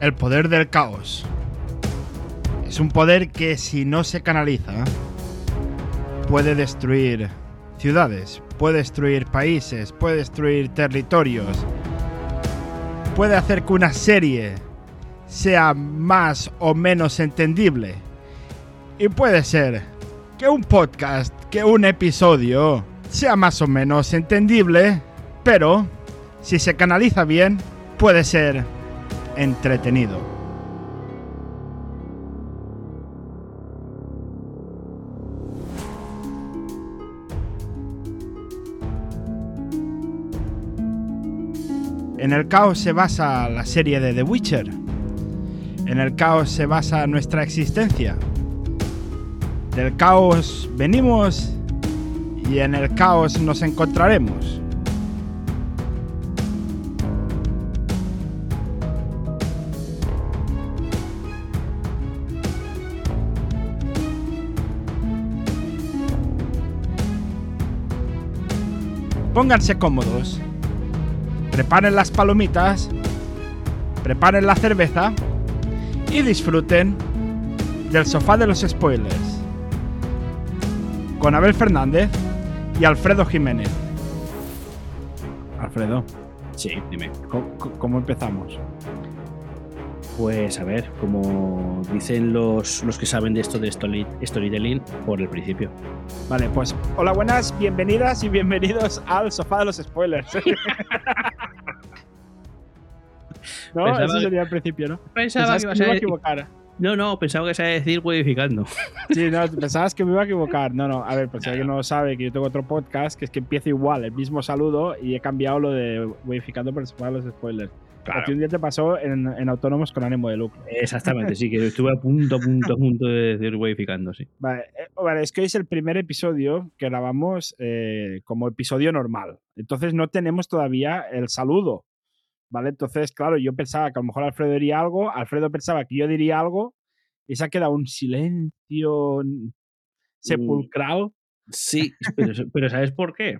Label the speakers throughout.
Speaker 1: El poder del caos. Es un poder que si no se canaliza puede destruir ciudades, puede destruir países, puede destruir territorios, puede hacer que una serie sea más o menos entendible. Y puede ser que un podcast, que un episodio sea más o menos entendible, pero si se canaliza bien, puede ser entretenido. En el caos se basa la serie de The Witcher. En el caos se basa nuestra existencia. Del caos venimos y en el caos nos encontraremos. Pónganse cómodos. Preparen las palomitas. Preparen la cerveza. Y disfruten del sofá de los spoilers. Con Abel Fernández y Alfredo Jiménez. Alfredo,
Speaker 2: Sí, dime.
Speaker 1: ¿cómo, cómo empezamos?
Speaker 2: Pues a ver, como dicen los, los que saben de esto de story- storytelling, por el principio.
Speaker 1: Vale, pues hola, buenas, bienvenidas y bienvenidos al sofá de los spoilers. no,
Speaker 2: Pensaba
Speaker 1: eso sería al principio, ¿no?
Speaker 2: Pensaba que
Speaker 1: que me iba a equivocar.
Speaker 2: No, no, pensaba que se iba a decir modificando.
Speaker 1: Sí, no, pensabas que me iba a equivocar. No, no, a ver, por si alguien no lo sabe, que yo tengo otro podcast que es que empieza igual, el mismo saludo, y he cambiado lo de modificando por el sofá de los spoilers. A ti un día te pasó en, en Autónomos con ánimo de lucro.
Speaker 2: Exactamente, sí, que estuve a punto, a punto, a punto de decir modificando, sí.
Speaker 1: Vale, eh, vale, es que hoy es el primer episodio que grabamos eh, como episodio normal. Entonces no tenemos todavía el saludo. ¿Vale? Entonces, claro, yo pensaba que a lo mejor Alfredo diría algo, Alfredo pensaba que yo diría algo, y se ha quedado un silencio sepulcral.
Speaker 2: Sí, pero, pero ¿sabes por qué?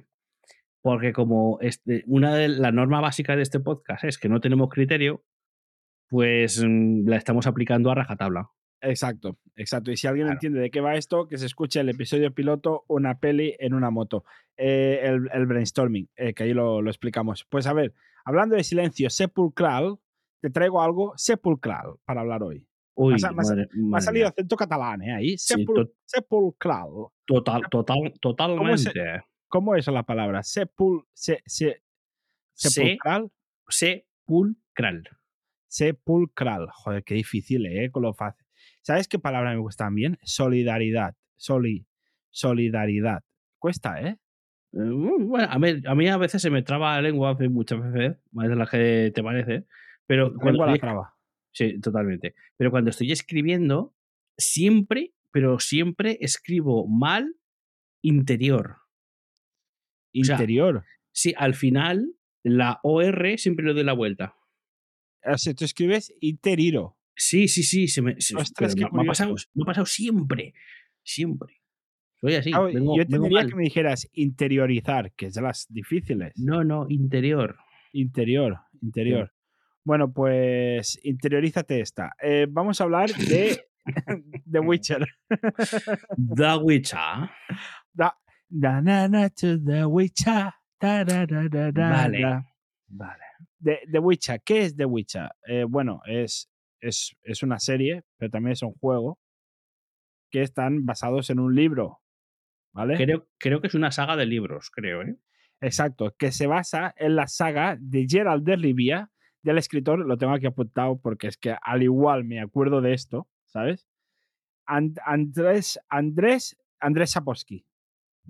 Speaker 2: Porque como este, una de la norma básica de este podcast es que no tenemos criterio, pues mm, la estamos aplicando a rajatabla.
Speaker 1: Exacto, exacto. Y si alguien
Speaker 2: Claro.
Speaker 1: entiende de qué va esto, que se escuche el episodio piloto, una peli en una moto. Eh, el, el brainstorming, eh, que ahí lo, lo explicamos. Pues a ver, hablando de silencio sepulcral, te traigo algo sepulcral para hablar hoy.
Speaker 2: Uy, madre-
Speaker 1: Me ha salido acento catalán, ¿eh? Ahí.
Speaker 2: Sí,
Speaker 1: Sepul-
Speaker 2: to-
Speaker 1: sepulcral.
Speaker 2: Total, total,
Speaker 1: ¿Cómo se-
Speaker 2: totalmente.
Speaker 1: ¿Cómo es la palabra? Sepul, se, se-
Speaker 2: Se-
Speaker 1: sepulcral.
Speaker 2: Sepulcral.
Speaker 1: Sepulcral. Joder, qué difícil, ¿eh? Con lo fácil. ¿Sabes qué palabra me gusta también? Solidaridad. Soli, solidaridad. Cuesta, ¿eh?
Speaker 2: Eh, Bueno, a mí, a mí a veces se me traba la lengua muchas veces, más de las que te parece, pero cuando
Speaker 1: Lengua la traba.
Speaker 2: sí, totalmente. Pero cuando estoy escribiendo, siempre, pero siempre escribo mal interior. O sea,
Speaker 1: Interior.
Speaker 2: Sí, al final la OR siempre le doy la vuelta.
Speaker 1: O sea, tú escribes interiro.
Speaker 2: Sí, sí, sí, se me, se-
Speaker 1: Ostras,
Speaker 2: pero
Speaker 1: qué
Speaker 2: me, me ha pasado, me ha pasado siempre, siempre. Soy así,
Speaker 1: Ah,
Speaker 2: vengo,
Speaker 1: yo
Speaker 2: mal.
Speaker 1: que me dijeras interiorizar, que es de las difíciles.
Speaker 2: No, no, interior.
Speaker 1: Interior, interior. Bueno, pues interiorízate esta. Eh, vamos a hablar de The Witcher.
Speaker 2: The Witcher.
Speaker 1: Da, da, na, na, to The Witcher. Da,
Speaker 2: Vale. Vale.
Speaker 1: The, The Witcher, ¿qué es The Witcher? Eh, bueno, es, es, es una serie, pero también es un juego que están basados en un libro. ¿Vale?
Speaker 2: Creo, creo que es una saga de libros, creo, ¿eh?
Speaker 1: Exacto, que se basa en la saga de Gerald de Rivia, del escritor, lo tengo aquí apuntado porque es que al igual me acuerdo de esto, ¿sabes? And- Andrés, Andrés, Andrés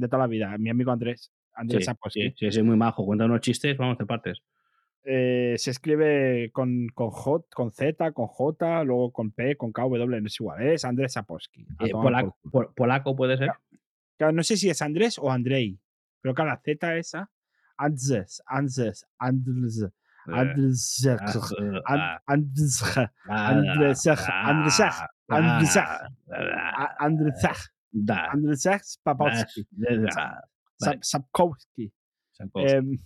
Speaker 1: de toda la vida, mi amigo Andrés, Andrés
Speaker 2: Sí,
Speaker 1: Sapolsky.
Speaker 2: sí, sí, muy majo. Cuenta unos chistes, vamos de partes.
Speaker 1: Eh, se escribe con, con, J, con Z, con J, luego con P, con K, W, no es igual, es Andrés Sapolsky.
Speaker 2: Eh,
Speaker 1: por
Speaker 2: polaco, polaco puede ser.
Speaker 1: Claro, no sé si es Andrés o Andrei, pero claro, la Z esa, Andrés, Andrés, Andrés, Andrés,
Speaker 2: Ah,
Speaker 1: An- Andrzej,
Speaker 2: ah, ah, ah, ah, da,
Speaker 1: Andrzej Sapkowski.
Speaker 2: Sapkowski.
Speaker 1: Em,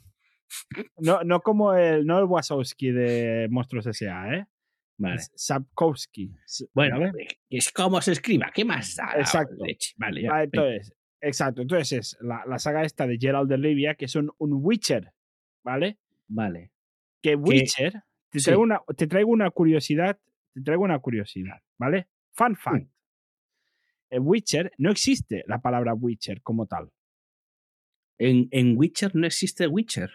Speaker 1: no, no como el, no el Wasowski de Monstruos S.A., ¿eh?
Speaker 2: Vale.
Speaker 1: Sapkowski.
Speaker 2: Bueno,
Speaker 1: ¿vale?
Speaker 2: es como se escriba, ¿qué más da?
Speaker 1: Exacto.
Speaker 2: Vale, ya.
Speaker 1: Vale,
Speaker 2: venga.
Speaker 1: entonces, exacto. Entonces es la, la saga esta de Gerald de Rivia, que son un Witcher, ¿vale?
Speaker 2: Vale.
Speaker 1: Que Witcher, te,
Speaker 2: sí.
Speaker 1: traigo una, te traigo una curiosidad, te traigo una curiosidad, ¿vale? Fun fact. En Witcher no existe la palabra Witcher como tal.
Speaker 2: En, en Witcher no existe Witcher.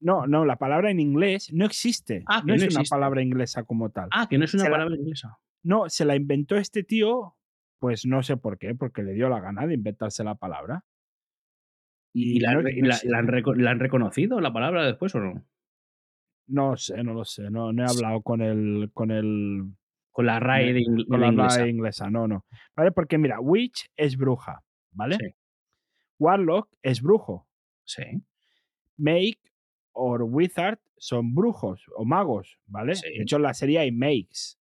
Speaker 1: No, no, la palabra en inglés no existe.
Speaker 2: Ah, que
Speaker 1: no es
Speaker 2: no
Speaker 1: una palabra inglesa como tal.
Speaker 2: Ah, que no es una
Speaker 1: Se la-
Speaker 2: palabra inglesa.
Speaker 1: No, se la inventó este tío, pues no sé por qué, porque le dio la gana de inventarse la palabra.
Speaker 2: ¿Y,
Speaker 1: Y
Speaker 2: la,
Speaker 1: no- no
Speaker 2: la- han la han reconocido la palabra después o no?
Speaker 1: No sé, no lo sé. No, no he hablado con el, con el,
Speaker 2: Con la RAE de, ingl-
Speaker 1: con la
Speaker 2: inglesa.
Speaker 1: RAE inglesa. No, no. ¿Vale? Porque mira, witch es bruja, ¿vale?
Speaker 2: Sí.
Speaker 1: Warlock es brujo.
Speaker 2: Sí.
Speaker 1: Make o wizard son brujos o magos, ¿vale?
Speaker 2: Sí.
Speaker 1: De hecho, en la serie hay makes.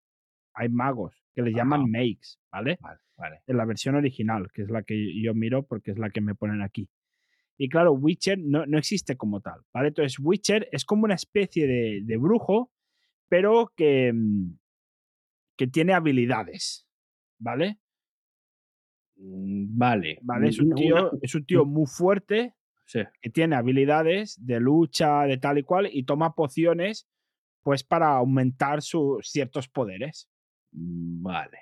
Speaker 1: Hay magos que les llaman makes, ¿vale?
Speaker 2: Vale, vale.
Speaker 1: En la versión original, que es la que yo miro porque es la que me ponen aquí. Y claro, Witcher no, no existe como tal, ¿vale? Entonces, Witcher es como una especie de, de brujo, pero que, mm, que tiene habilidades, ¿vale?
Speaker 2: Mm, Vale.
Speaker 1: ¿Vale? Es un tío, es un tío muy fuerte
Speaker 2: sí.
Speaker 1: que tiene habilidades de lucha, de tal y cual, y toma pociones, pues para aumentar sus ciertos poderes,
Speaker 2: Mm, Vale.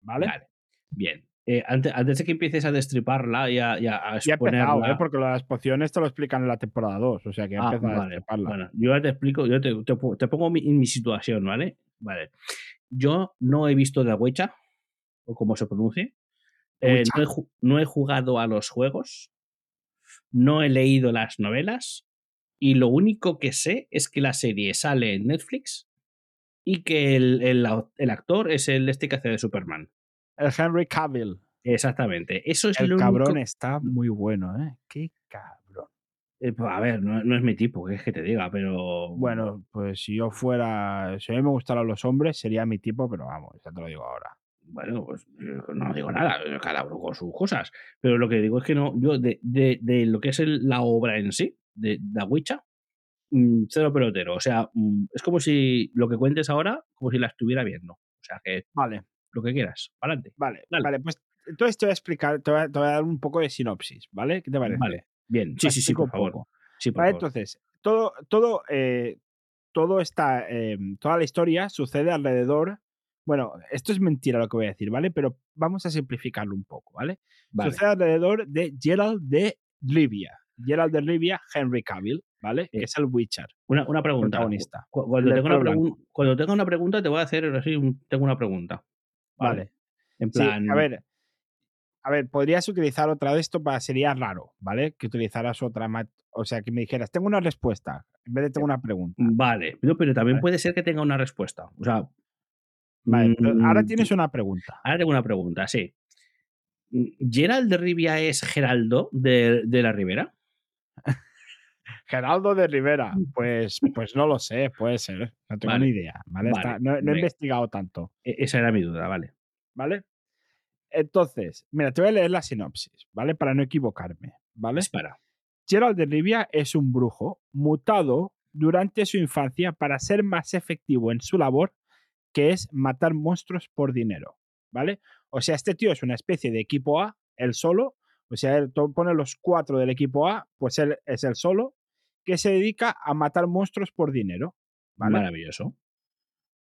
Speaker 1: ¿vale?
Speaker 2: Vale. Bien. Eh, antes, antes de que empieces a destriparla y a, y a- a
Speaker 1: Ya he empezado,
Speaker 2: exponerla-
Speaker 1: ¿eh? porque las pociones te lo explican en la temporada 2, o sea que he
Speaker 2: Ah,
Speaker 1: a destriparla.
Speaker 2: Bueno, yo ya te explico, yo te, te po- te pongo mi, en mi situación, ¿vale? Vale. Yo no he visto The Witcher, o como se pronuncie. Eh, no, he, ju- no he jugado a los juegos, no he leído las novelas, y lo único que sé es que la serie sale en Netflix y que el, el actor es el este que hace de Superman.
Speaker 1: El Henry Cavill.
Speaker 2: Exactamente. Eso es
Speaker 1: El
Speaker 2: lo
Speaker 1: cabrón
Speaker 2: único-
Speaker 1: está muy bueno, ¿eh? Qué cabrón.
Speaker 2: Eh, pues, a ver, no, no es mi tipo, que es que te diga, pero.
Speaker 1: Bueno, pues si yo fuera. Si a mí me gustaran los hombres, sería mi tipo, pero vamos, ya te lo digo ahora.
Speaker 2: Bueno, pues no digo nada, cada uno con sus cosas. Pero lo que digo es que no, yo de, de- de lo que es el- la obra en sí, de The Witcher, mm, cero pelotero. O sea, mm, es como si lo que cuentes ahora, como si la estuviera viendo. O sea, que
Speaker 1: Vale,
Speaker 2: lo que quieras, para adelante.
Speaker 1: vale,
Speaker 2: Dale.
Speaker 1: vale. Pues entonces te voy a explicar, te voy a, te voy a dar un poco de sinopsis, ¿vale? ¿Qué te parece?
Speaker 2: Vale, bien. Sí, sí, sí, por favor. Sí, por
Speaker 1: Vale,
Speaker 2: favor.
Speaker 1: entonces, todo, todo, eh, todo esta, eh, toda la historia sucede alrededor. Bueno, esto es mentira lo que voy a decir, ¿vale? Pero vamos a simplificarlo un poco, ¿vale?
Speaker 2: Vale.
Speaker 1: Sucede alrededor de Gerald de Rivia. Gerald de Rivia, Henry Cavill, ¿vale? Que
Speaker 2: Eh,
Speaker 1: es el Witcher,
Speaker 2: Una, una pregunta.
Speaker 1: protagonista.
Speaker 2: Cu- Cuando tenga, una pregun- cuando tenga una pregunta, te voy a hacer tengo una pregunta.
Speaker 1: Vale.
Speaker 2: En
Speaker 1: Sí,
Speaker 2: plan.
Speaker 1: a ver, a ver, podrías utilizar otra de esto para sería raro, ¿vale? Que utilizaras otra, o sea, que me dijeras, tengo una respuesta, en vez de tengo una pregunta.
Speaker 2: Vale, no, pero también
Speaker 1: Vale.
Speaker 2: puede ser que tenga una respuesta. O sea.
Speaker 1: Vale, ahora
Speaker 2: mm,
Speaker 1: tienes una pregunta.
Speaker 2: Ahora tengo una pregunta, sí. ¿Gerald de Rivia es Geraldo de, de la Ribera?
Speaker 1: Geraldo de Rivera, pues, pues no lo sé, puede ser, no tengo
Speaker 2: Vale.
Speaker 1: ni idea, ¿vale? Está- no, no he investigado tanto,
Speaker 2: E- Esa era mi duda, vale.
Speaker 1: ¿vale? Entonces, mira, te voy a leer la sinopsis, ¿vale? Para no equivocarme, ¿vale?
Speaker 2: Dispara.
Speaker 1: Gerald de Rivia es un brujo mutado durante su infancia para ser más efectivo en su labor, que es matar monstruos por dinero, ¿vale? O sea, este tío es una especie de equipo A, él solo, o sea, él pone los cuatro del equipo A, pues él es el solo, que se dedica a matar monstruos por dinero, ¿vale?
Speaker 2: Maravilloso.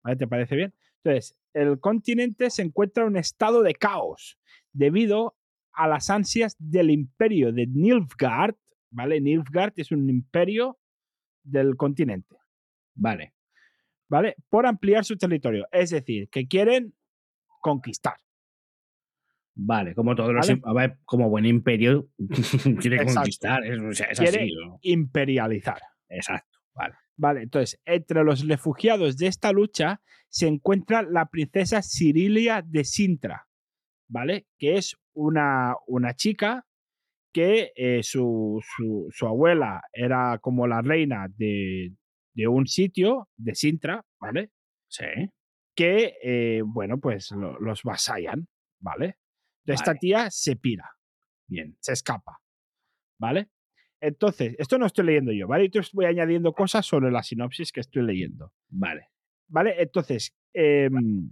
Speaker 1: ¿Vale? ¿Te parece bien? Entonces, el continente se encuentra en un estado de caos debido a las ansias del imperio de Nilfgaard, ¿vale? Nilfgaard es un imperio del continente,
Speaker 2: Vale.
Speaker 1: ¿vale? Por ampliar su territorio, es decir, que quieren conquistar.
Speaker 2: Vale, como todos los.
Speaker 1: ¿Vale?
Speaker 2: ver, como buen imperio, quiere
Speaker 1: Exacto.
Speaker 2: conquistar. Es, o sea, es
Speaker 1: Quiere-
Speaker 2: así. ¿no?
Speaker 1: Imperializar.
Speaker 2: Exacto. Vale.
Speaker 1: Vale, entonces, entre los refugiados de esta lucha se encuentra la princesa Cirilia de Sintra, ¿vale? Que es una, una chica que eh, su, su- su abuela era como la reina de, de un sitio, de Sintra, ¿vale?
Speaker 2: Sí.
Speaker 1: Que, eh, bueno, pues lo- los vasallan, ¿vale? Esta
Speaker 2: Vale.
Speaker 1: tía se pira,
Speaker 2: Bien.
Speaker 1: se escapa, ¿vale? Entonces, esto no estoy leyendo yo, ¿vale? Yo voy añadiendo cosas sobre la sinopsis que estoy leyendo.
Speaker 2: Vale.
Speaker 1: ¿Vale? Entonces, Em,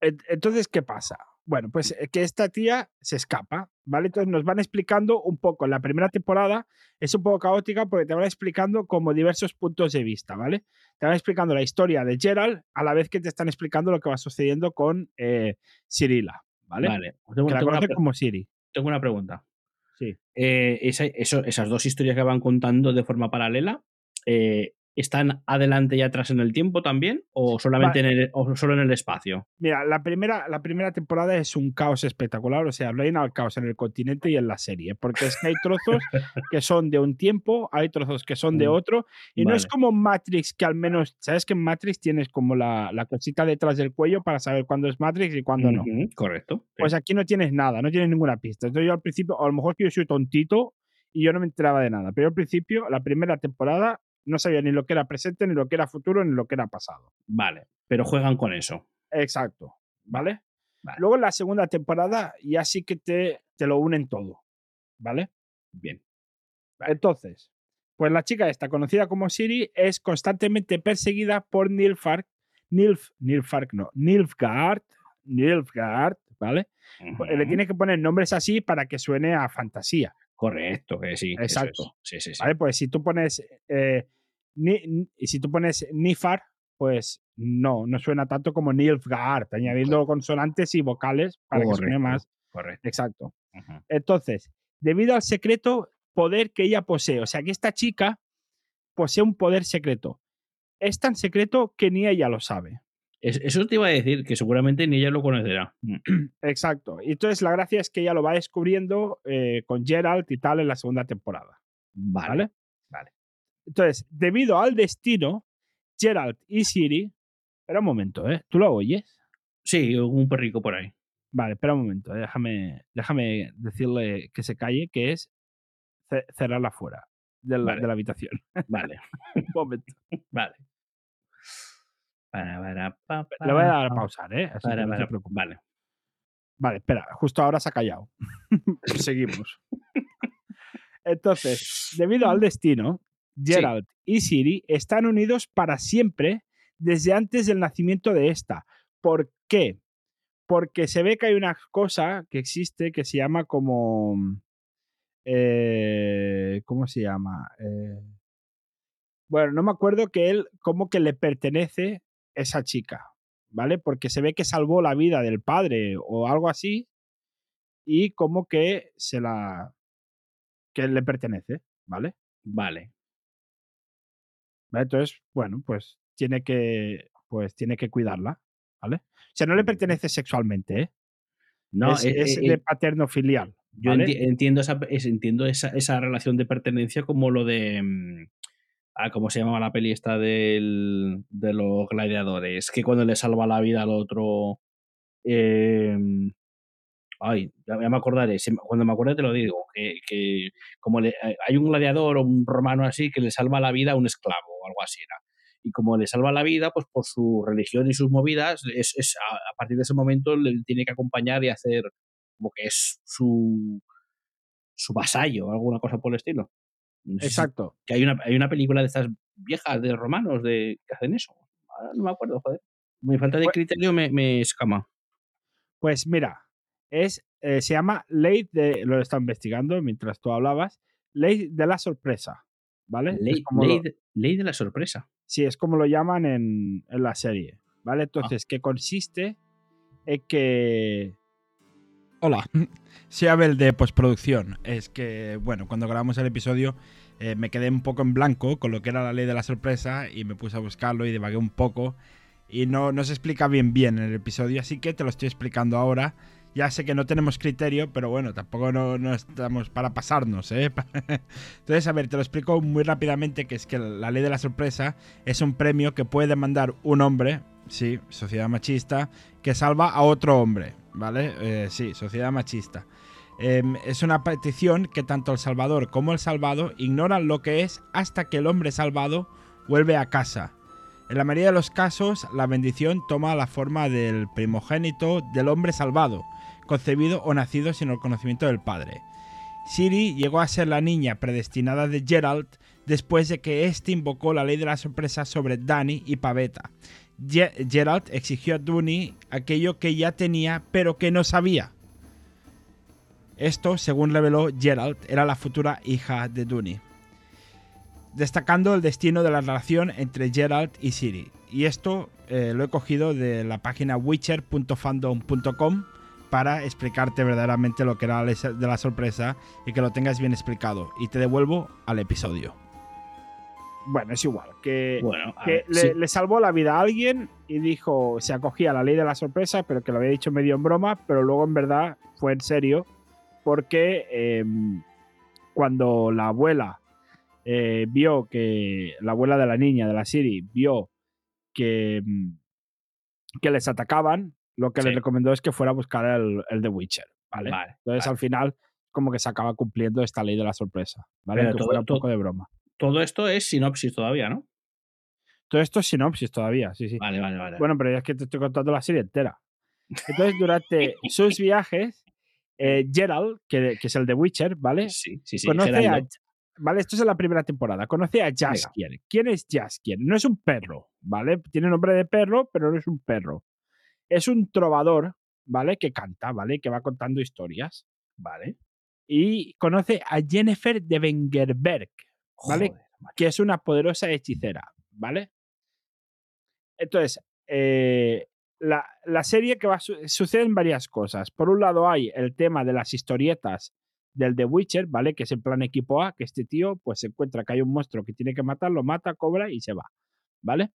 Speaker 1: en- entonces, ¿qué pasa? Bueno, pues eh, que esta tía se escapa, ¿vale? Entonces nos van explicando un poco. La primera temporada es un poco caótica porque te van explicando como diversos puntos de vista, ¿vale? Te van explicando la historia de Gerald a la vez que te están explicando lo que va sucediendo con eh, Cirila, ¿vale?
Speaker 2: Vale. Tengo,
Speaker 1: Que la conoce como Siri.
Speaker 2: tengo una pregunta.
Speaker 1: Sí.
Speaker 2: Eh, esa- eso- esas dos historias que van contando de forma paralela, eh, ¿están adelante y atrás en el tiempo también? ¿O solamente en el, o solo en el espacio?
Speaker 1: Mira, la primera, la primera temporada es un caos espectacular, o sea, reina el caos en el continente y en la serie, porque es que hay trozos que son de un tiempo, hay trozos que son de
Speaker 2: Mm,
Speaker 1: otro, y no es como Matrix, que al menos, ¿sabes que en Matrix tienes como la, la cosita detrás del cuello para saber cuándo es Matrix y cuándo no?
Speaker 2: Correcto. sí.
Speaker 1: Pues aquí no tienes nada, no tienes ninguna pista. Entonces yo al principio, a lo mejor que yo soy tontito y yo no me enteraba de nada, pero al principio, la primera temporada, no sabía ni lo que era presente, ni lo que era futuro, ni lo que era pasado.
Speaker 2: Vale. Pero juegan con eso.
Speaker 1: Exacto, ¿vale?
Speaker 2: Vale.
Speaker 1: Luego en la segunda temporada ya sí que te, te lo unen todo, ¿vale?
Speaker 2: Bien.
Speaker 1: Entonces, pues la chica esta, conocida como Siri, es constantemente perseguida por Nilfark, Nilf, Nilfark no, Nilfgaard, Nilfgaard, ¿vale? Le
Speaker 2: Ujú,
Speaker 1: tiene que poner nombres así para que suene a fantasía,
Speaker 2: Correcto, que sí. es.
Speaker 1: Exacto.
Speaker 2: Sí, sí, sí.
Speaker 1: ¿vale? Pues si tú pones, eh, Ni- si tú pones Nifar, pues no, no suena tanto como Nilfgaard, añadiendo consonantes y vocales para que suene más
Speaker 2: Correcto.
Speaker 1: exacto. Entonces, debido al secreto poder que ella posee, o sea que esta chica posee un poder secreto. Es tan secreto que ni ella lo sabe.
Speaker 2: Es- Eso te iba a decir, que seguramente ni ella lo conocerá.
Speaker 1: Exacto. Y entonces la gracia es que ella lo va descubriendo eh, con Geralt y tal en la segunda temporada.
Speaker 2: Vale.
Speaker 1: ¿Vale?
Speaker 2: vale.
Speaker 1: Entonces, debido al destino, Geralt y Siri. Espera un momento, ¿eh? ¿Tú lo oyes?
Speaker 2: Sí, un perrico por ahí.
Speaker 1: Vale, espera un momento. eh, Déjame, déjame decirle que se calle, que es ce- cerrarla fuera de la,
Speaker 2: Vale.
Speaker 1: de la habitación.
Speaker 2: Vale,
Speaker 1: un momento.
Speaker 2: vale. Para, para, pa,
Speaker 1: Le voy a dar a
Speaker 2: pa,
Speaker 1: pausar, ¿eh? Así que
Speaker 2: para,
Speaker 1: no te preocupes.
Speaker 2: Vale.
Speaker 1: Vale, espera, justo ahora se ha callado. Seguimos. Entonces, debido al destino, Geralt y Siri están unidos para siempre desde antes del nacimiento de esta. ¿Por qué? Porque se ve que hay una cosa que existe que se llama como... eh, ¿Cómo se llama? Eh, bueno, no me acuerdo que él como que le pertenece esa chica, ¿vale? Porque se ve que salvó la vida del padre o algo así y como que se la... que le pertenece, ¿vale?
Speaker 2: Vale.
Speaker 1: Entonces, bueno, pues tiene que, pues tiene que cuidarla, ¿vale? O sea, no le pertenece sexualmente, ¿eh?
Speaker 2: No,
Speaker 1: es,
Speaker 2: eh,
Speaker 1: es
Speaker 2: eh,
Speaker 1: de paterno filial.
Speaker 2: yo entiendo, esa, es- entiendo esa, esa relación de pertenencia como lo de. Ah, ¿Cómo se llamaba la peli esta del, de los gladiadores? Que cuando le salva la vida al otro. eh, ay, ya, me acordaré. Cuando me acuerde te lo digo. Que, que como le- eh, hay un gladiador o un romano así que le salva la vida a un esclavo o algo así era. Y como le salva la vida, pues por su religión y sus movidas, es, es- a, a partir de ese momento le tiene que acompañar y hacer como que es su, su vasallo, alguna cosa por el estilo. No sé si-
Speaker 1: Exacto.
Speaker 2: que hay una, hay una película de estas viejas de romanos de, que hacen eso. Ahora no me acuerdo, joder. Mi falta de
Speaker 1: Pues-
Speaker 2: criterio me, me escama.
Speaker 1: Pues mira, es, eh, se llama ley de, lo he estado investigando mientras tú hablabas, ley de la sorpresa, ¿vale?
Speaker 2: Ley,
Speaker 1: como
Speaker 2: ley
Speaker 1: lo-
Speaker 2: de, ley de la sorpresa.
Speaker 1: Sí, es como lo llaman en, en la serie,
Speaker 2: Ah.
Speaker 1: ¿vale? Entonces, que consiste en que...
Speaker 3: Hola, soy Abel de postproducción. Es que, bueno, cuando grabamos el episodio eh, me quedé un poco en blanco con lo que era la ley de la sorpresa y me puse a buscarlo y divagué un poco y no, no se explica bien bien en el episodio, así que te lo estoy explicando ahora. Ya sé que no tenemos criterio, pero bueno, tampoco no, no estamos para pasarnos, ¿eh? Entonces, a ver, te lo explico muy rápidamente, que es que la ley de la sorpresa es un premio que puede demandar un hombre, sí, sociedad machista, que salva a otro hombre, ¿vale? Eh, sí, sociedad machista. Em, es una petición que tanto el salvador como el salvado ignoran lo que es hasta que el hombre salvado vuelve a casa. En la mayoría de los casos, la bendición toma la forma del primogénito del hombre salvado, concebido o nacido sin el conocimiento del padre. Siri llegó a ser la niña predestinada de Geralt después de que éste invocó la ley de la sorpresa sobre Dani y Pavetta,
Speaker 1: Gerald exigió a Dooney aquello que ya tenía pero que no sabía. Esto, según reveló Gerald, era la futura hija de Dooney. Destacando el destino de la relación entre Gerald y Siri. Y esto eh, lo he cogido de la página witcher.fandom.com para explicarte verdaderamente lo que era de la sorpresa y que lo tengas bien explicado. Y te devuelvo al episodio. Bueno, es igual. Que, le, salvó la vida a alguien y dijo, se acogía a la ley de la sorpresa, pero que lo había dicho medio en broma, pero luego en verdad fue en serio, porque em, cuando la abuela eh, vio que, la abuela de la niña, de la Siri, vio que, em, que les atacaban, lo que le recomendó es que fuera a buscar el, el The Witcher, ¿vale? Entonces al final como que se acaba cumpliendo esta ley de la sorpresa, ¿vale? que fuera un poco de broma.
Speaker 2: Todo esto es sinopsis todavía, ¿no?
Speaker 1: Todo esto es sinopsis todavía, sí, sí.
Speaker 2: Vale, vale, vale.
Speaker 1: Bueno, pero ya es que te estoy contando la serie entera. Entonces, durante sus viajes, eh, Gerald, que, es el de Witcher, ¿vale?
Speaker 2: Sí, sí, sí.
Speaker 1: Conoce a, ¿Vale? Esto es en la primera temporada. Conoce a Jaskier. ¿Quién es Jaskier? No es un perro, ¿vale? Tiene nombre de perro, pero no es un perro. Es un trovador, ¿vale? Que canta, ¿vale? Que va contando historias, ¿vale? Y conoce a Jennifer de Wengerberg, ¿vale? que es una poderosa hechicera, ¿vale? Entonces, eh, la, serie que va suceden varias cosas. Por un lado hay el tema de las historietas del The Witcher, ¿vale? Que es el plan equipo A, que este tío pues se encuentra que hay un monstruo que tiene que matar, lo mata, cobra y se va, ¿vale?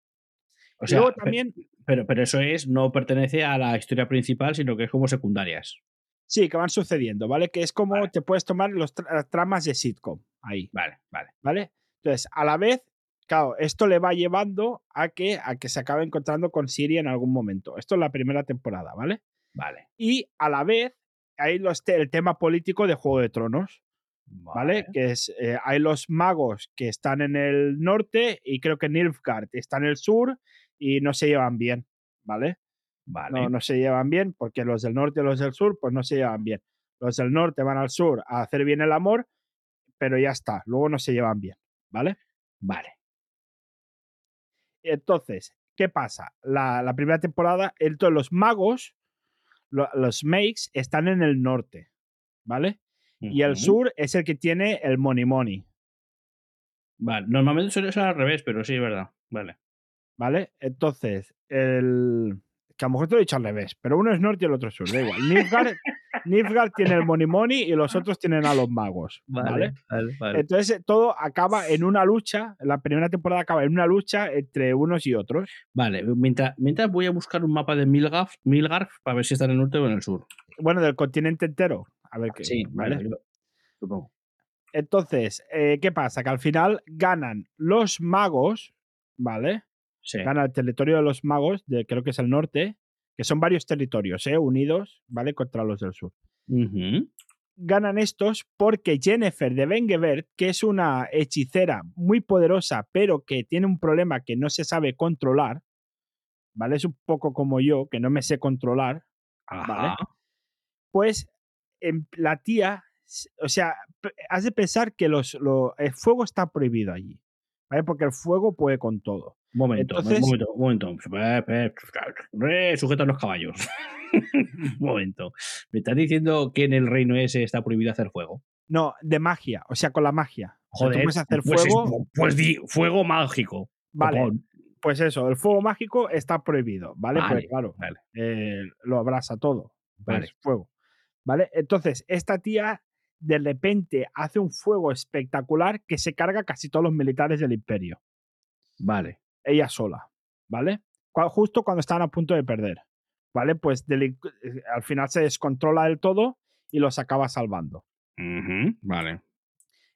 Speaker 2: O sea, también... Pero, pero eso es, no pertenece a la historia principal, sino que es como secundarias.
Speaker 1: Sí, que van sucediendo, ¿vale? Que es como te puedes tomar los las tramas de sitcom ahí.
Speaker 2: Vale, vale.
Speaker 1: ¿Vale? Entonces, a la vez, claro, esto le va llevando a que, a que se acabe encontrando con Siri en algún momento. Esto es la primera temporada, ¿vale?
Speaker 2: Vale.
Speaker 1: Y a la vez, hay los el tema político de Juego de Tronos. ¿Vale? Que es, eh, hay los magos que están en el norte y creo que Nilfgaard está en el sur y no se llevan bien, ¿vale?
Speaker 2: Vale.
Speaker 1: No, no se llevan bien porque los del norte y los del sur pues no se llevan bien. Los del norte van al sur a hacer bien el amor, pero ya está, luego no se llevan bien, ¿vale?
Speaker 2: Vale.
Speaker 1: Entonces, ¿qué pasa? La, primera temporada, entonces los magos, los makes, están en el norte, ¿vale? Y el sur es el que tiene el money money.
Speaker 2: Vale, normalmente suele ser al revés, pero sí, es verdad. Vale.
Speaker 1: ¿Vale? Entonces, el. Que a lo mejor te lo he dicho al revés, pero uno es norte y el otro es sur, da igual. Nilfgaard, tiene el money money y los otros tienen a los magos. ¿vale? Entonces todo acaba en una lucha, la primera temporada acaba en una lucha entre unos y otros.
Speaker 2: Vale, mientras, mientras voy a buscar un mapa de Milgarf, Milgarf para ver si está en el norte o en el sur.
Speaker 1: Bueno, del continente entero. A ver qué.
Speaker 2: Sí, vale. supongo.
Speaker 1: Entonces, eh, ¿qué pasa? Que al final ganan los magos, ¿vale? Gana el territorio de los magos, de, creo que es el norte, que son varios territorios, ¿eh? Unidos, ¿vale? Contra los del sur. Ganan estos porque Jennifer de Bengeberg, que es una hechicera muy poderosa, pero que tiene un problema que no se sabe controlar, ¿vale? Es un poco como yo, que no me sé controlar, ¿vale? Pues em, la tía, o sea, has de pensar que los, el fuego está prohibido allí, ¿vale? Porque el fuego puede con todo.
Speaker 2: Un momento, un momento, momento. Sujeta los caballos. un momento. ¿Me estás diciendo que en el reino ese está prohibido hacer fuego?
Speaker 1: No, de magia, o sea, con la magia.
Speaker 2: Joder, puedes hacer pues fuego. pues di fuego mágico.
Speaker 1: Vale. Pues eso, el fuego mágico está prohibido, ¿vale? pues claro, eh, lo abraza todo. Pues vale. fuego. ¿Vale? Entonces, esta tía de repente hace un fuego espectacular que se carga casi todos los militares del imperio.
Speaker 2: Vale
Speaker 1: ella sola, ¿vale? Justo cuando estaban a punto de perder, ¿vale? Pues eh, al final se descontrola del todo y los acaba salvando.
Speaker 2: vale.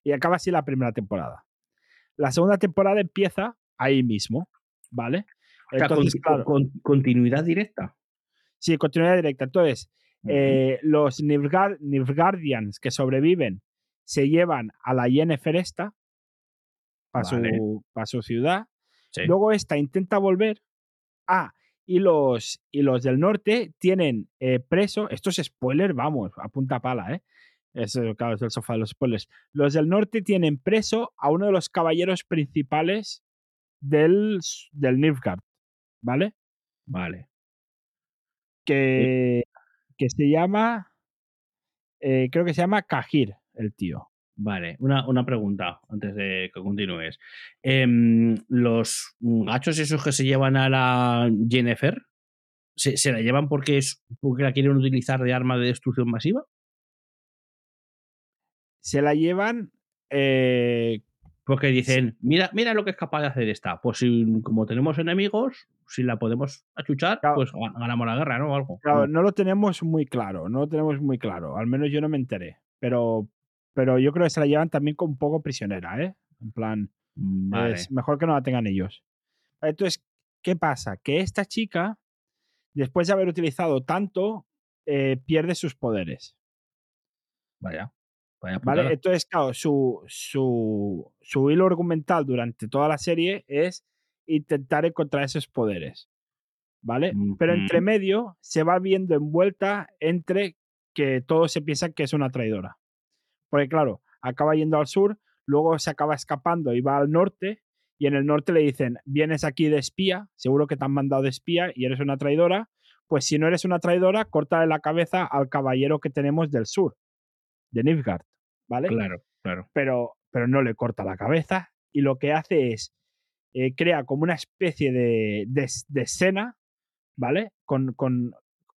Speaker 1: Y acaba así la primera temporada. La segunda temporada empieza ahí mismo, ¿vale?
Speaker 2: Entonces, con, continuidad directa.
Speaker 1: Sí, continuidad directa. Entonces, eh, los Nilfgaardians que sobreviven se llevan a la Yennefer esta para su, su ciudad Luego esta intenta volver. Ah, y los, y los del norte tienen eh, preso. Esto es spoiler, vamos, a punta pala, ¿eh? Es, claro, es el sofá de los spoilers. Los del norte tienen preso a uno de los caballeros principales del, del Nilfgaard. ¿vale?
Speaker 2: Vale.
Speaker 1: Que, que se llama. eh, creo que se llama Kajir, el tío.
Speaker 2: Vale, una, una pregunta antes de que continúes. Em, ¿Los gachos esos que se llevan a la Jennifer se, se la llevan porque, es, porque la quieren utilizar de arma de destrucción masiva?
Speaker 1: Se la llevan. eh,
Speaker 2: Porque dicen, mira, mira lo que es capaz de hacer esta. Pues si, como tenemos enemigos, si la podemos achuchar,
Speaker 1: Claro.
Speaker 2: pues ga- ganamos la guerra, ¿no? O algo.
Speaker 1: Claro, no lo tenemos muy claro, no lo tenemos muy claro. Al menos yo no me enteré. Pero, pero yo creo que se la llevan también como un poco prisionera, ¿eh? En plan,
Speaker 2: Mm, Vale.
Speaker 1: es mejor que no la tengan ellos. Entonces, ¿qué pasa? Que esta chica, después de haber utilizado tanto, eh, pierde sus poderes.
Speaker 2: Vaya. Vaya
Speaker 1: ¿Vale? Entonces, claro, su, su, su hilo argumental durante toda la serie es intentar encontrar esos poderes. ¿Vale? Pero entre medio se va viendo envuelta entre que todos se piensan que es una traidora. Porque, claro, acaba yendo al sur, luego se acaba escapando y va al norte, y en el norte le dicen: Vienes aquí de espía, seguro que te han mandado de espía y eres una traidora. Pues si no eres una traidora, córtale la cabeza al caballero que tenemos del sur, de Nilfgaard. ¿Vale?
Speaker 2: Claro, claro.
Speaker 1: pero, pero no le corta la cabeza y lo que hace es eh, crea como una especie de, de, de escena, ¿vale? Con, con,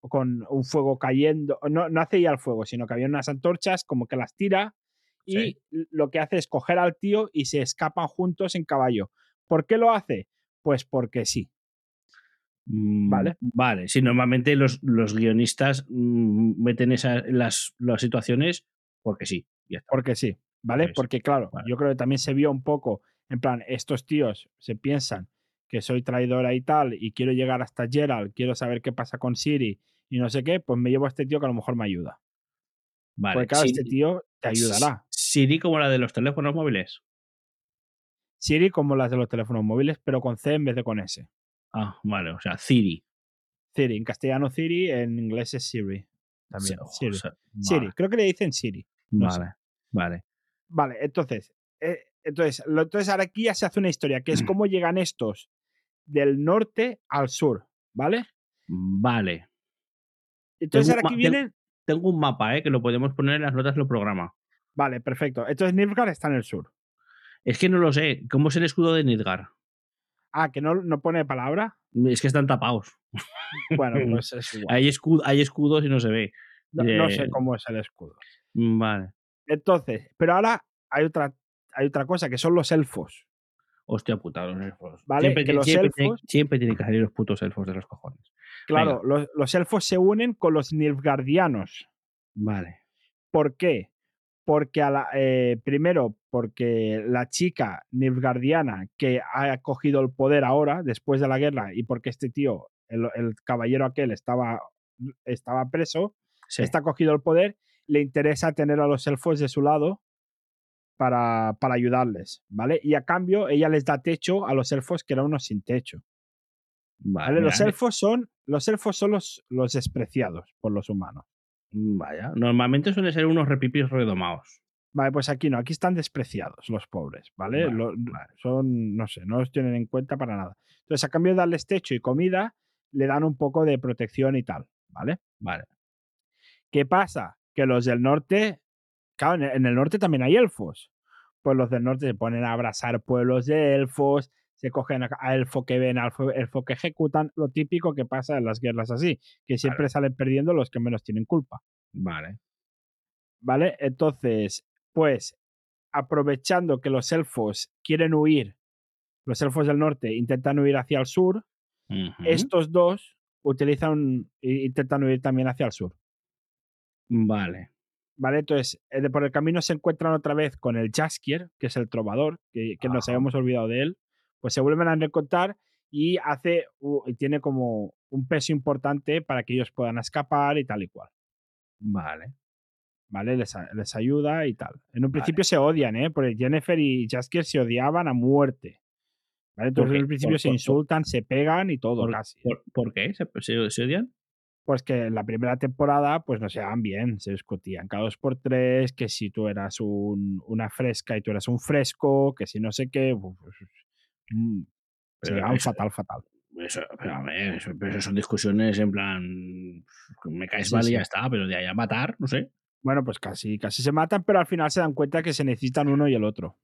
Speaker 1: con un fuego cayendo, no, no hace ya el fuego, sino que había unas antorchas, como que las tira y
Speaker 2: Sí.
Speaker 1: lo que hace es coger al tío y se escapan juntos en caballo. ¿Por qué lo hace? Pues porque sí.
Speaker 2: Mm,
Speaker 1: Vale.
Speaker 2: Vale, sí, normalmente los, los guionistas mm, meten esas, las, las situaciones porque sí. Ya está.
Speaker 1: Porque sí, ¿vale? Porque claro,
Speaker 2: Vale.
Speaker 1: yo creo que también se vio un poco, en plan, estos tíos se piensan que soy traidora y tal, y quiero llegar hasta Gerald, quiero saber qué pasa con Siri y no sé qué, pues me llevo a este tío que a lo mejor me ayuda.
Speaker 2: Vale.
Speaker 1: Porque claro, este tío te ayudará.
Speaker 2: Siri como la de los teléfonos móviles.
Speaker 1: Siri como las de los teléfonos móviles, pero con C en vez de con S.
Speaker 2: Ah, vale, o sea, Siri.
Speaker 1: Siri, en castellano Siri, en inglés es Siri. También.
Speaker 2: O
Speaker 1: Siri.
Speaker 2: sea,
Speaker 1: Siri,
Speaker 2: vale,
Speaker 1: creo que le dicen Siri. no sé.
Speaker 2: vale, vale.
Speaker 1: Vale, entonces, eh, entonces, lo- entonces ahora aquí ya se hace una historia, que es cómo llegan estos del norte al sur, ¿vale?
Speaker 2: Vale.
Speaker 1: Entonces
Speaker 2: Tengo
Speaker 1: ahora
Speaker 2: un
Speaker 1: aquí vienen...
Speaker 2: Tengo un mapa, ¿eh? Que lo podemos poner en las notas del programa.
Speaker 1: Vale, perfecto. Entonces Nilfgaard está en el sur.
Speaker 2: Es que no lo sé. ¿Cómo es el escudo de Nidgar?
Speaker 1: Ah, que no, no pone palabra.
Speaker 2: Es que están tapados.
Speaker 1: Bueno, pues es igual.
Speaker 2: Hay, escu- hay escudos y no se ve.
Speaker 1: No, no sé
Speaker 2: eh,
Speaker 1: cómo es el escudo.
Speaker 2: Vale.
Speaker 1: Entonces, pero ahora hay otra, hay otra cosa, que son los elfos.
Speaker 2: Hostia puta, los elfos.
Speaker 1: Vale,
Speaker 2: siempre,
Speaker 1: que
Speaker 2: ti-
Speaker 1: los
Speaker 2: siempre tiene-
Speaker 1: elfos-
Speaker 2: siempre tienen que salir los putos elfos de los cojones.
Speaker 1: Claro, los, los elfos se unen con los nilfgaardianos.
Speaker 2: Vale.
Speaker 1: ¿Por qué? Porque a la, eh, primero, porque la chica nilfgaardiana que ha cogido el poder ahora, después de la guerra, y porque este tío, el, el caballero aquel, estaba, estaba preso,
Speaker 2: Sí.
Speaker 1: está cogido el poder, le interesa tener a los elfos de su lado para, para ayudarles, ¿vale? Y a cambio, ella les da techo a los elfos que eran unos sin techo.
Speaker 2: Vale.
Speaker 1: Los elfos son, los elfos son los, los despreciados por los humanos.
Speaker 2: Vaya. Normalmente suelen ser unos repipis redomados.
Speaker 1: Vale, pues aquí no, aquí están despreciados los pobres, ¿vale?
Speaker 2: Vale,
Speaker 1: Lo-
Speaker 2: vale.
Speaker 1: Son, no sé, no los tienen en cuenta para nada. Entonces, a cambio de darles techo y comida, le dan un poco de protección y tal, ¿vale?
Speaker 2: Vale.
Speaker 1: ¿Qué pasa? Que los del norte, claro, en el- en el norte también hay elfos. Pues los del norte se ponen a abrazar pueblos de elfos, se cogen a, elfo que ven, a elfo, que ejecutan, lo típico que pasa en las guerras así, que siempre salen perdiendo los que menos tienen culpa.
Speaker 2: Vale.
Speaker 1: ¿Vale? Entonces, pues, aprovechando que los elfos quieren huir, los elfos del norte intentan huir hacia el sur, estos dos utilizan, intentan huir también hacia el sur.
Speaker 2: Vale.
Speaker 1: ¿Vale? Entonces, eh, por el camino se encuentran otra vez con el Jaskier, que es el trovador, que, que nos habíamos olvidado de él. Pues se vuelven a encontrar y hace y tiene como un peso importante para que ellos puedan escapar y tal y cual.
Speaker 2: Vale.
Speaker 1: ¿Vale? Les, les ayuda y tal. En un
Speaker 2: Vale.
Speaker 1: principio se odian, ¿eh? Porque Jennifer y Jaskier se odiaban a muerte. ¿Vale? Entonces en un principio
Speaker 2: Por-
Speaker 1: se
Speaker 2: por-
Speaker 1: insultan, se pegan y todo
Speaker 2: por-
Speaker 1: casi. ¿eh?
Speaker 2: ¿Por, por qué? ¿Se, se, se odian?
Speaker 1: Pues que en la primera temporada, pues no se daban bien, se discutían cada dos por tres, que si tú eras un- una fresca y tú eras un fresco, que si no sé qué, mm, se llevaban fatal, fatal.
Speaker 2: Eso, pero, a ver, eso, son discusiones en plan. Me caes mal y ya está, pero de ahí a matar, no sé.
Speaker 1: Bueno, pues casi, casi se matan, pero al final se dan cuenta que se necesitan uno y el otro.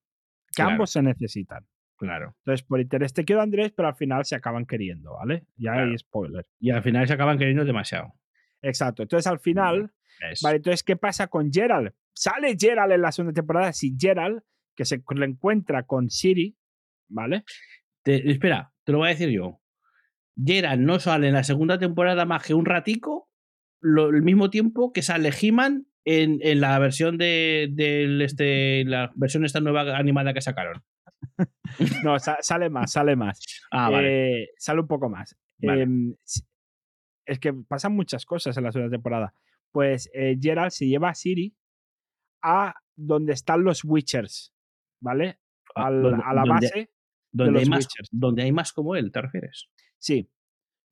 Speaker 1: Que
Speaker 2: Claro.
Speaker 1: ambos se necesitan.
Speaker 2: Claro.
Speaker 1: Entonces, por interés te quiero Andrés, pero al final se acaban queriendo, ¿vale? Ya
Speaker 2: Claro.
Speaker 1: hay spoiler.
Speaker 2: Y al final se acaban queriendo demasiado.
Speaker 1: Exacto. Entonces, al final,
Speaker 2: Es-
Speaker 1: vale, entonces, ¿qué pasa con Gerald? Sale Gerald en la segunda temporada. Si Gerald, que se le encuentra con Siri, ¿vale?
Speaker 2: Te- espera, te lo voy a decir yo. Gerald no sale en la segunda temporada más que un ratico, lo, el mismo tiempo que sale He-Man en, en la versión de del este, la versión esta nueva animada que sacaron.
Speaker 1: No, sa- sale más, sale más.
Speaker 2: Ah, vale.
Speaker 1: Eh, sale un poco más.
Speaker 2: Vale.
Speaker 1: Em, es que pasan muchas cosas en la segunda temporada. Pues eh, Gerald se lleva a Siri a donde están los Witchers, ¿vale?
Speaker 2: Ah,
Speaker 1: Al-
Speaker 2: donde-
Speaker 1: a la base,
Speaker 2: donde, hay
Speaker 1: los
Speaker 2: más,
Speaker 1: Witchers.
Speaker 2: donde hay más como él, ¿te refieres?
Speaker 1: sí,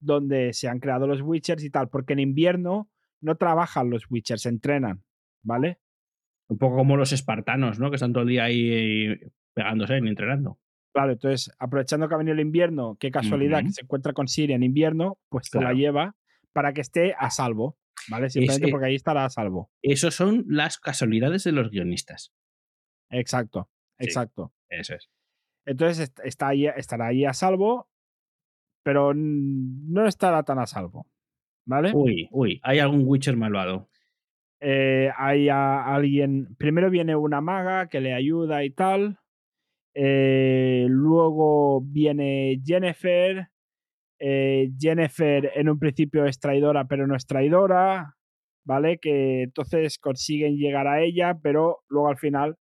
Speaker 1: donde se han creado los Witchers y tal, porque en invierno no trabajan los Witchers, entrenan, ¿vale?
Speaker 2: Un poco como los espartanos, ¿no? Que están todo el día ahí eh, pegándose y entrenando.
Speaker 1: Claro, entonces, aprovechando que ha venido el invierno, qué casualidad que se encuentra con Siri en invierno, pues te la
Speaker 2: Claro.
Speaker 1: lleva para que esté a salvo, ¿vale? Simplemente porque ahí estará a salvo.
Speaker 2: Esos son las casualidades de los guionistas.
Speaker 1: Exacto,
Speaker 2: Sí.
Speaker 1: exacto.
Speaker 2: Eso es.
Speaker 1: Entonces est- está ahí, estará ahí a salvo, pero no estará tan a salvo, ¿vale?
Speaker 2: Uy, uy, hay algún Witcher malvado.
Speaker 1: Eh, hay a- alguien, primero viene una maga que le ayuda y tal, eh, luego viene Jennifer, eh, Jennifer en un principio es traidora, pero no es traidora, ¿vale? Que entonces consiguen llegar a ella, pero luego al final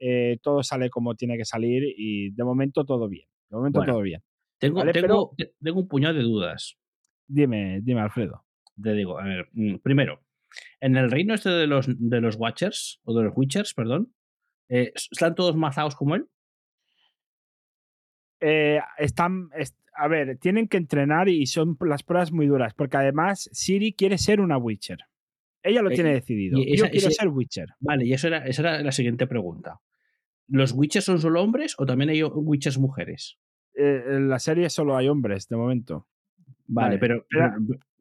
Speaker 1: eh, todo sale como tiene que salir y de momento todo bien. De momento
Speaker 2: Bueno.
Speaker 1: todo bien.
Speaker 2: Tengo,
Speaker 1: Vale,
Speaker 2: tengo, te- tengo un puñado de dudas.
Speaker 1: Dime, dime, Alfredo.
Speaker 2: Te digo, a ver, mm, primero, en el reino este de los, de los Watchers, o de los Witchers, perdón, eh, ¿están todos mazados como él?
Speaker 1: Eh, están, est- a ver, tienen que entrenar y son las pruebas muy duras, porque además Siri quiere ser una Witcher. Ella lo
Speaker 2: Eh,
Speaker 1: tiene decidido.
Speaker 2: y
Speaker 1: Yo
Speaker 2: esa-
Speaker 1: quiero
Speaker 2: ese-
Speaker 1: ser Witcher.
Speaker 2: Vale, y eso era, esa era la siguiente pregunta. ¿Los Witchers son solo hombres o también hay Witchers mujeres?
Speaker 1: Eh, en la serie solo hay hombres, de momento.
Speaker 2: Vale, pero-
Speaker 1: pero,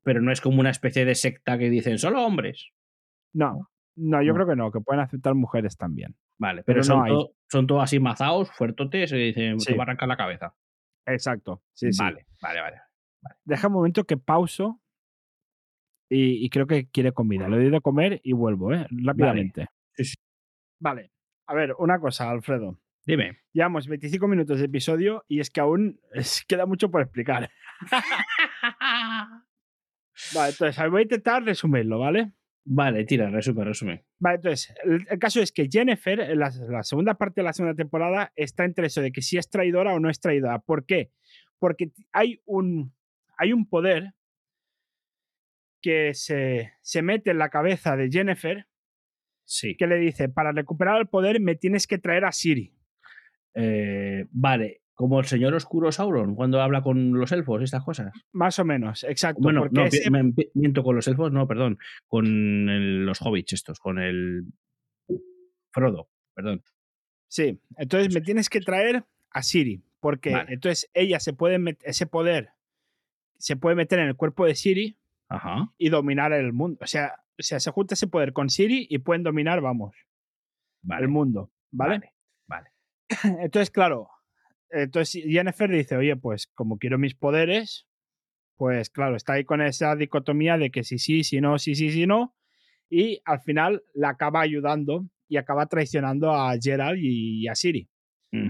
Speaker 2: pero no es como una especie de secta que dicen solo hombres.
Speaker 1: No, no, yo
Speaker 2: No.
Speaker 1: creo que no, que pueden aceptar mujeres también.
Speaker 2: Vale,
Speaker 1: Pero
Speaker 2: pero,
Speaker 1: no
Speaker 2: son, todo- son todos así mazados, fuertotes, y dicen,
Speaker 1: Sí.
Speaker 2: te va a arrancar la cabeza.
Speaker 1: Exacto. Sí, sí.
Speaker 2: Vale, vale, vale.
Speaker 1: Deja un momento que pauso y, y creo que quiere comida. Le doy de comer y vuelvo, ¿eh? Rápidamente.
Speaker 2: Sí, sí.
Speaker 1: Vale. A ver, una cosa, Alfredo.
Speaker 2: Dime.
Speaker 1: Llevamos 25 minutos de episodio y es que aún queda mucho por explicar. Vale, entonces voy a intentar resumirlo, ¿vale?
Speaker 2: Vale, tira, resume, resume.
Speaker 1: Vale, entonces, el, el caso es que Jennifer, en la, la segunda parte de la segunda temporada, está entre eso de que si es traidora o no es traidora. ¿Por qué? Porque hay un, hay un poder que se, se mete en la cabeza de Jennifer
Speaker 2: Sí.
Speaker 1: que le dice, para recuperar el poder me tienes que traer a Siri.
Speaker 2: Eh, vale, como el señor Oscuro Sauron cuando habla con los elfos y estas cosas.
Speaker 1: Más o menos, exacto.
Speaker 2: Bueno,
Speaker 1: porque
Speaker 2: no,
Speaker 1: ese-
Speaker 2: pi- me- miento con los elfos, no, perdón. Con el- los hobbits estos, con el Frodo, perdón.
Speaker 1: Sí, entonces me tienes que traer a Siri, porque
Speaker 2: Vale.
Speaker 1: entonces ella se puede met- ese poder se puede meter en el cuerpo de Siri
Speaker 2: Ajá.
Speaker 1: y dominar el mundo. O sea, o sea, se junta ese poder con Siri y pueden dominar, vamos,
Speaker 2: Vale.
Speaker 1: el mundo, ¿vale?
Speaker 2: Vale.
Speaker 1: Entonces, claro, entonces Jennifer dice, oye, pues como quiero mis poderes, pues claro, está ahí con esa dicotomía de que sí, sí, si no, sí, sí, sí, no, y al final la acaba ayudando y acaba traicionando a Gerald y a Siri.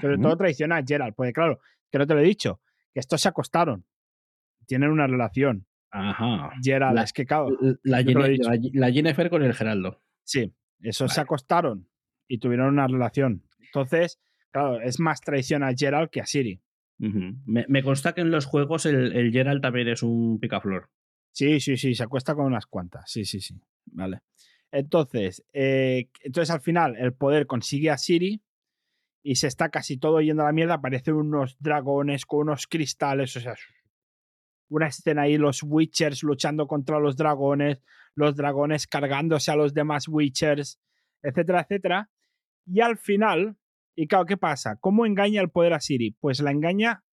Speaker 1: Sobre
Speaker 2: Ujú.
Speaker 1: todo traiciona a Gerald, porque claro, que no te lo he dicho, que estos se acostaron, tienen una relación.
Speaker 2: Ajá.
Speaker 1: Gerald,
Speaker 2: La-
Speaker 1: es que claro,
Speaker 2: La, la- la Jennifer con el Geraldo.
Speaker 1: sí, esos se
Speaker 2: Vale.
Speaker 1: acostaron y tuvieron una relación. Entonces, claro, es más traición a Gerald que a Siri.
Speaker 2: Me consta que en los juegos el, el Gerald también es un picaflor.
Speaker 1: Sí, sí, sí, se acuesta con unas cuantas. Sí, sí, sí. Vale. Entonces, eh, entonces al final el poder consigue a Siri y se está casi todo yendo a la mierda. Aparecen unos dragones con unos cristales, o sea, una escena ahí, los Witchers luchando contra los dragones, los dragones cargándose a los demás Witchers, etcétera, etcétera. Y al final, y claro, ¿qué pasa? ¿Cómo engaña el poder a Siri? Pues la engaña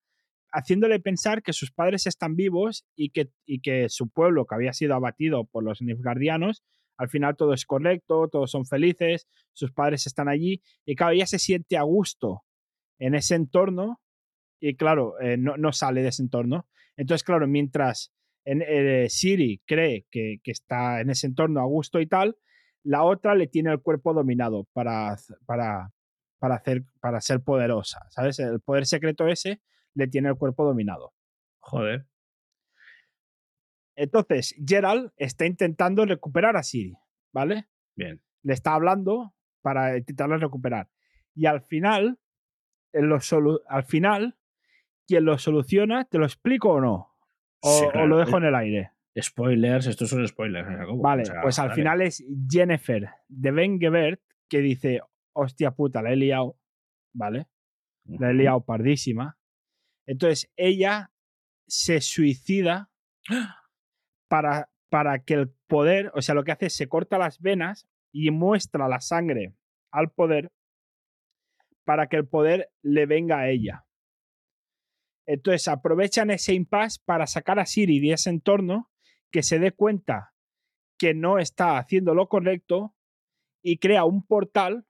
Speaker 1: haciéndole pensar que sus padres están vivos y que, y que su pueblo, que había sido abatido por los Nilfgaardianos, al final todo es correcto, todos son felices, sus padres están allí y claro, ella se siente a gusto en ese entorno y claro, eh, no, no, sale de ese entorno. Entonces, claro, mientras en, eh, Siri cree que, que, está en ese entorno a gusto y tal, la otra le tiene el cuerpo dominado para, para, para, hacer, para ser poderosa, ¿sabes? El poder secreto ese le tiene el cuerpo dominado.
Speaker 2: Joder.
Speaker 1: Entonces, Gerald está intentando recuperar a Siri, ¿vale?
Speaker 2: Bien.
Speaker 1: Le está hablando para intentarlo recuperar. Y al final, en lo al final, quien lo soluciona, ¿te lo explico o no? O, sí, claro. o lo dejo en el aire.
Speaker 2: Spoilers, estos son spoilers.
Speaker 1: Vale, o sea, pues al vale. final es Jennifer de Ben Gebert que dice, hostia puta, la he liado, ¿vale? La he liado pardísima. Entonces ella se suicida para, para que el poder, o sea, lo que hace es se corta las venas y muestra la sangre al poder para que el poder le venga a ella. Entonces aprovechan ese impasse para sacar a Siri de ese entorno, que se dé cuenta que no está haciendo lo correcto y crea un portal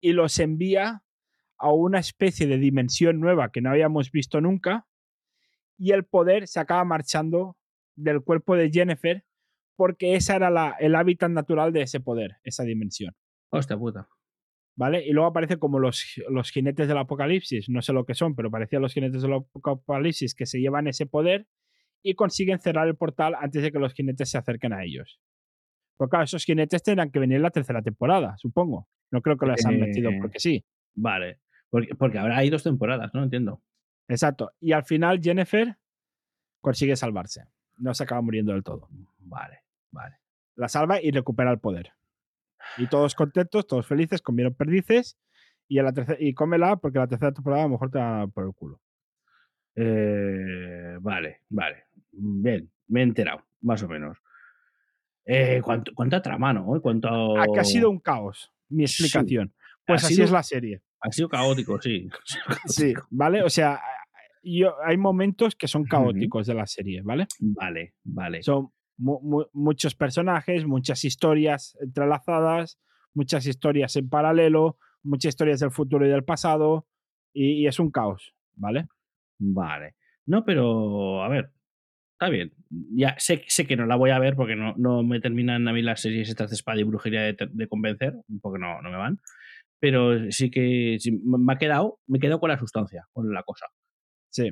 Speaker 1: y los envía a una especie de dimensión nueva que no habíamos visto nunca y el poder se acaba marchando del cuerpo de Jennifer porque esa era la, el hábitat natural de ese poder, esa dimensión.
Speaker 2: Hostia puta.
Speaker 1: ¿Vale? Y luego aparece como los, los jinetes del apocalipsis, no sé lo que son, pero parecían los jinetes del apocalipsis que se llevan ese poder y consiguen cerrar el portal antes de que los jinetes se acerquen a ellos. Porque claro, esos jinetes tendrán que venir en la tercera temporada, supongo. No creo que las han metido porque sí.
Speaker 2: Vale. Porque, porque ahora hay dos temporadas, ¿no? Entiendo.
Speaker 1: Exacto. Y al final Jennifer consigue salvarse. No se acaba muriendo del todo.
Speaker 2: Vale, vale.
Speaker 1: La salva y recupera el poder. Y todos contentos, todos felices, comieron perdices y, a la tercera, y cómela porque la tercera temporada a lo mejor te va por el culo.
Speaker 2: Eh, vale, vale. Bien, me he enterado, más o menos. Eh, ¿cuánto, ¿Cuánta trama, no? ¿Cuánto...
Speaker 1: Ha sido un caos, mi explicación. Sí. Pues así sido, es la serie.
Speaker 2: Ha sido caótico, sí.
Speaker 1: sí, ¿vale? O sea, yo, hay momentos que son caóticos uh -huh. de la serie, ¿vale?
Speaker 2: Vale, vale.
Speaker 1: Son mu mu muchos personajes, muchas historias entrelazadas, muchas historias en paralelo, muchas historias del futuro y del pasado, y, y es un caos, ¿vale?
Speaker 2: Vale. No, pero, a ver, está bien. Ya sé, sé que no la voy a ver porque no, no me terminan a mí las series estas de espada y brujería de, de convencer, porque no, no me van. Pero sí que sí, me ha quedado, me quedo con la sustancia, con la cosa.
Speaker 1: Sí,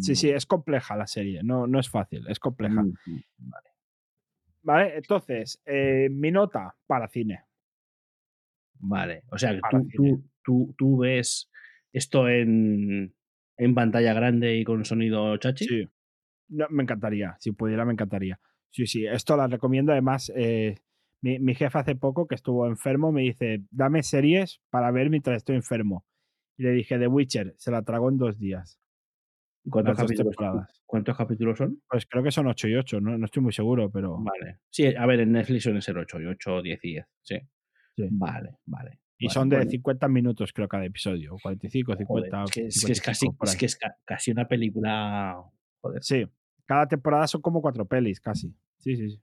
Speaker 1: sí, sí, es compleja la serie, no, no es fácil, es compleja.
Speaker 2: Mm, Vale.
Speaker 1: Vale, entonces, eh, mi nota para cine.
Speaker 2: Vale, o sea, tú, tú, tú, tú, ves esto en, en pantalla grande y con sonido chachi.
Speaker 1: Sí, no, me encantaría, si pudiera me encantaría. Sí, sí, esto la recomiendo. Además, eh, mi, mi jefe hace poco que estuvo enfermo me dice, dame series para ver mientras estoy enfermo. Y le dije, The Witcher, se la tragó en dos días.
Speaker 2: ¿Cuántos capítulos, ¿Cuántos capítulos son?
Speaker 1: Pues creo que son 8 y 8, no, no estoy muy seguro, pero.
Speaker 2: Vale. Sí, a ver, en Netflix suelen ser 8 y 8, 10 y 10. Sí.
Speaker 1: sí.
Speaker 2: Vale, vale.
Speaker 1: Y
Speaker 2: vale,
Speaker 1: son de
Speaker 2: bueno.
Speaker 1: 50 minutos, creo, cada episodio. 45, 50.
Speaker 2: Joder, es, que es, que es, casi, es que es casi una película. Joder.
Speaker 1: Sí. Cada temporada son como cuatro pelis, casi. Sí, sí, sí.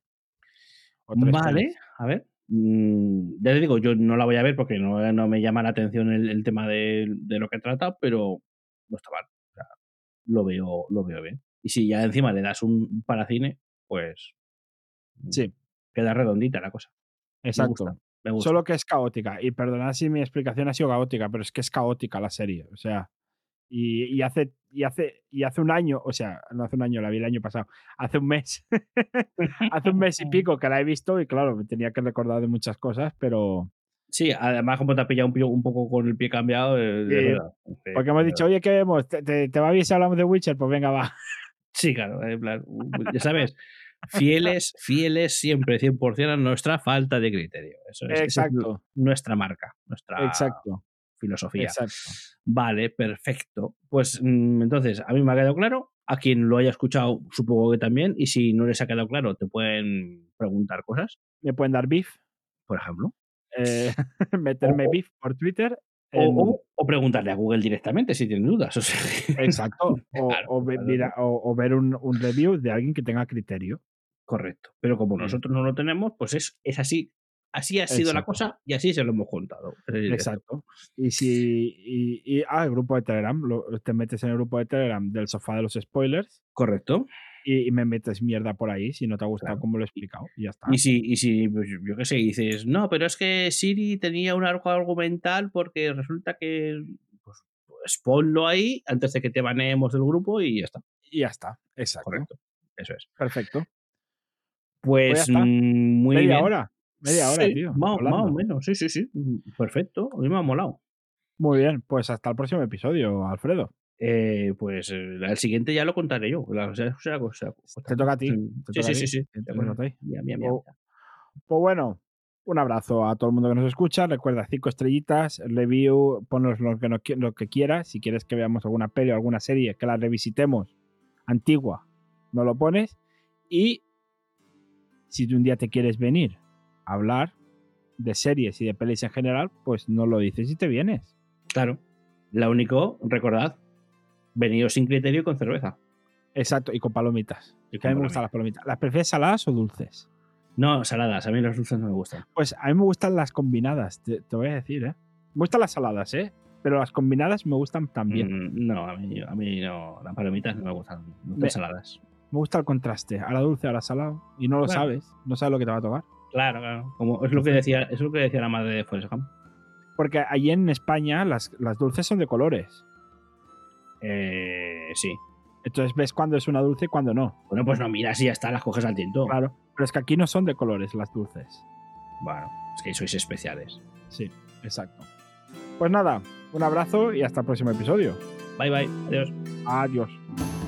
Speaker 2: Vale, pelis. a ver. Mm, ya te digo, yo no la voy a ver porque no, no me llama la atención el, el tema de, de, lo que trata, pero no está mal. O sea, lo veo, lo veo bien. Y si ya encima le das un paracine, pues.
Speaker 1: Sí.
Speaker 2: Queda redondita la cosa.
Speaker 1: Exacto.
Speaker 2: Me gusta, me gusta.
Speaker 1: Solo que es caótica. Y perdonad si mi explicación ha sido caótica, pero es que es caótica la serie. O sea. Y, y, hace, y, hace, y hace un año, o sea, no hace un año, la vi el año pasado, hace un mes, hace un mes y pico que la he visto y claro, me tenía que recordar de muchas cosas, pero...
Speaker 2: Sí, además como te ha pillado un, un poco con el pie cambiado, de,
Speaker 1: sí, verdad. Porque hemos dicho, oye, ¿qué vemos? ¿Te, te, te va bien si hablamos de Witcher? Pues venga, va.
Speaker 2: Sí, claro, en plan, ya sabes, fieles, fieles siempre 100% a nuestra falta de criterio. Eso es,
Speaker 1: Exacto.
Speaker 2: Es nuestra marca, nuestra
Speaker 1: Exacto.
Speaker 2: Filosofía.
Speaker 1: Exacto.
Speaker 2: Vale, perfecto. Pues mmm, entonces, a mí me ha quedado claro. A quien lo haya escuchado, supongo que también. Y si no les ha quedado claro, te pueden preguntar cosas.
Speaker 1: Me pueden dar beef.
Speaker 2: Por ejemplo.
Speaker 1: Eh, meterme
Speaker 2: o,
Speaker 1: beef por Twitter.
Speaker 2: O, o, o, preguntarle a Google directamente si tiene dudas. O sea,
Speaker 1: Exacto. O,
Speaker 2: Claro,
Speaker 1: o ve-
Speaker 2: claro,
Speaker 1: mira- o- o ver un, un review de alguien que tenga criterio.
Speaker 2: Correcto. Pero como
Speaker 1: Bien.
Speaker 2: nosotros no lo tenemos, pues es, es así. Así ha sido la cosa y así se lo hemos contado.
Speaker 1: Exacto. Y si. Y, y- ah, el grupo de Telegram. lo- te metes en el grupo de Telegram del sofá de los spoilers
Speaker 2: Correcto.
Speaker 1: y, y me metes mierda por ahí si no te ha gustado
Speaker 2: Claro.
Speaker 1: como lo he explicado. Y ya está.
Speaker 2: Y si, y si pues, yo qué sé, dices, no, pero es que Siri tenía un arco argumental porque resulta que. Pues, pues ponlo ahí antes de que te baneemos del grupo y ya está.
Speaker 1: Y ya está. Exacto.
Speaker 2: Correcto. Eso es.
Speaker 1: Perfecto.
Speaker 2: Pues,
Speaker 1: Pues
Speaker 2: muy
Speaker 1: Media
Speaker 2: bien.
Speaker 1: hora. Media hora,
Speaker 2: Sí,
Speaker 1: tío.
Speaker 2: Más, o menos, sí, sí, sí. Perfecto. A mí me ha molado.
Speaker 1: Muy bien. Pues hasta el próximo episodio, Alfredo.
Speaker 2: Eh, pues eh, el siguiente ya lo contaré yo. La- o sea, o sea, o sea,
Speaker 1: Te toca a ti.
Speaker 2: Sí, sí, sí,
Speaker 1: ti.
Speaker 2: sí.
Speaker 1: Pues bueno, un abrazo a todo el mundo que nos escucha. Recuerda, cinco estrellitas, review, ponos lo que, no qui- lo que quieras. Si quieres que veamos alguna peli o alguna serie, que la revisitemos antigua, no lo pones. Y si tú un día te quieres venir hablar de series y de pelis en general, pues no lo dices y te vienes.
Speaker 2: Claro. Lo único, recordad, venido sin criterio y con cerveza.
Speaker 1: Exacto, y con palomitas.
Speaker 2: Y
Speaker 1: Que a mí me gustan las palomitas. ¿Las prefieres saladas o dulces?
Speaker 2: No, saladas. A mí los dulces no me gustan.
Speaker 1: Pues a mí me gustan las combinadas, te, te voy a decir, ¿eh? Me gustan las saladas, ¿eh? Pero las combinadas me gustan también.
Speaker 2: Mm, No, a mí, a mí no. Las palomitas no me gustan. Me gustan saladas.
Speaker 1: Me gusta el contraste, a la dulce, a la salada. Y no lo sabes, no sabes lo que te va a tocar.
Speaker 2: Claro, claro. Como es lo que decía, es lo que decía la madre de Forrest Gump.
Speaker 1: Porque allí en España las, las dulces son de colores.
Speaker 2: Eh, sí.
Speaker 1: Entonces ves cuándo es una dulce y cuándo no.
Speaker 2: Bueno, pues no miras y ya está, las coges al tiento.
Speaker 1: Claro. Pero es que aquí no son de colores las dulces.
Speaker 2: Bueno, es que sois especiales.
Speaker 1: Sí, exacto. Pues nada, un abrazo y hasta el próximo episodio.
Speaker 2: Bye bye. Adiós.
Speaker 1: Adiós.